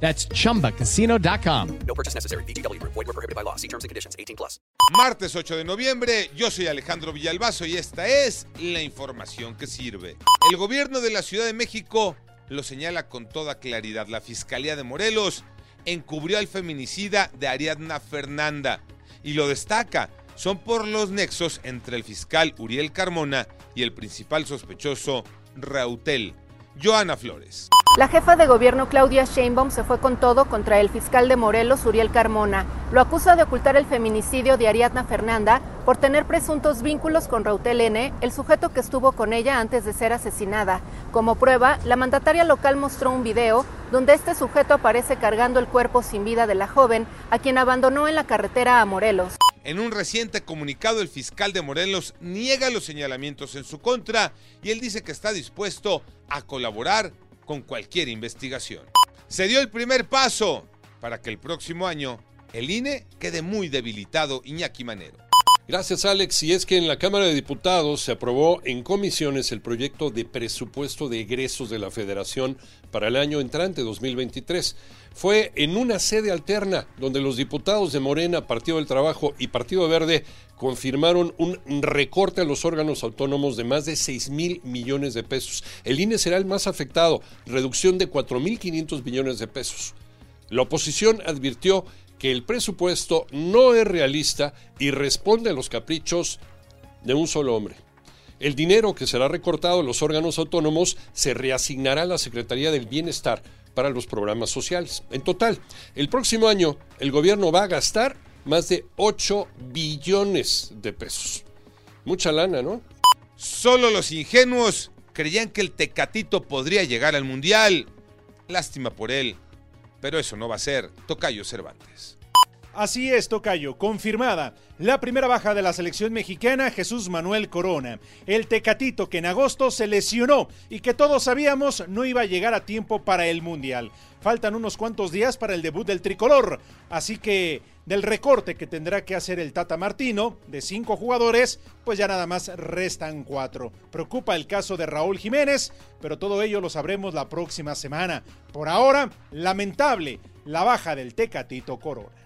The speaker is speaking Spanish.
That's chumbacasino.com. No purchase necessary. BGW. Void were prohibited by law. See terms and conditions. 18 plus. Martes 8 de noviembre, yo soy Alejandro Villalbazo y esta es la información que sirve. El gobierno de la Ciudad de México lo señala con toda claridad. La Fiscalía de Morelos encubrió al feminicida de Ariadna Fernanda y lo destaca. Son por los nexos entre el fiscal Uriel Carmona y el principal sospechoso Rautel, Joana Flores. La jefa de gobierno Claudia Sheinbaum se fue con todo contra el fiscal de Morelos, Uriel Carmona. Lo acusa de ocultar el feminicidio de Ariadna Fernanda por tener presuntos vínculos con Rautel N, el sujeto que estuvo con ella antes de ser asesinada. Como prueba, la mandataria local mostró un video donde este sujeto aparece cargando el cuerpo sin vida de la joven, a quien abandonó en la carretera a Morelos. En un reciente comunicado, el fiscal de Morelos niega los señalamientos en su contra y él dice que está dispuesto a colaborar con cualquier investigación. Se dio el primer paso para que el próximo año el INE quede muy debilitado, Iñaki Manero. Gracias, Alex. Y es que en la Cámara de Diputados se aprobó en comisiones el proyecto de presupuesto de egresos de la Federación para el año entrante 2023. Fue en una sede alterna donde los diputados de Morena, Partido del Trabajo y Partido Verde confirmaron un recorte a los órganos autónomos de más de 6 mil millones de pesos. El INE será el más afectado, reducción de 4 mil 500 millones de pesos. La oposición advirtió el presupuesto no es realista y responde a los caprichos de un solo hombre. El dinero que será recortado en los órganos autónomos se reasignará a la Secretaría del Bienestar para los programas sociales. En total, el próximo año el gobierno va a gastar más de 8 billones de pesos. Mucha lana, ¿no? Solo los ingenuos creían que el Tecatito podría llegar al Mundial. Lástima por él, pero eso no va a ser Tocayo Cervantes. Así es, Tocayo, confirmada. La primera baja de la selección mexicana, Jesús Manuel Corona. El Tecatito que en agosto se lesionó y que todos sabíamos no iba a llegar a tiempo para el Mundial. Faltan unos cuantos días para el debut del tricolor, así que del recorte que tendrá que hacer el Tata Martino de cinco jugadores, pues ya nada más restan cuatro. Preocupa el caso de Raúl Jiménez, pero todo ello lo sabremos la próxima semana. Por ahora, lamentable la baja del Tecatito Corona.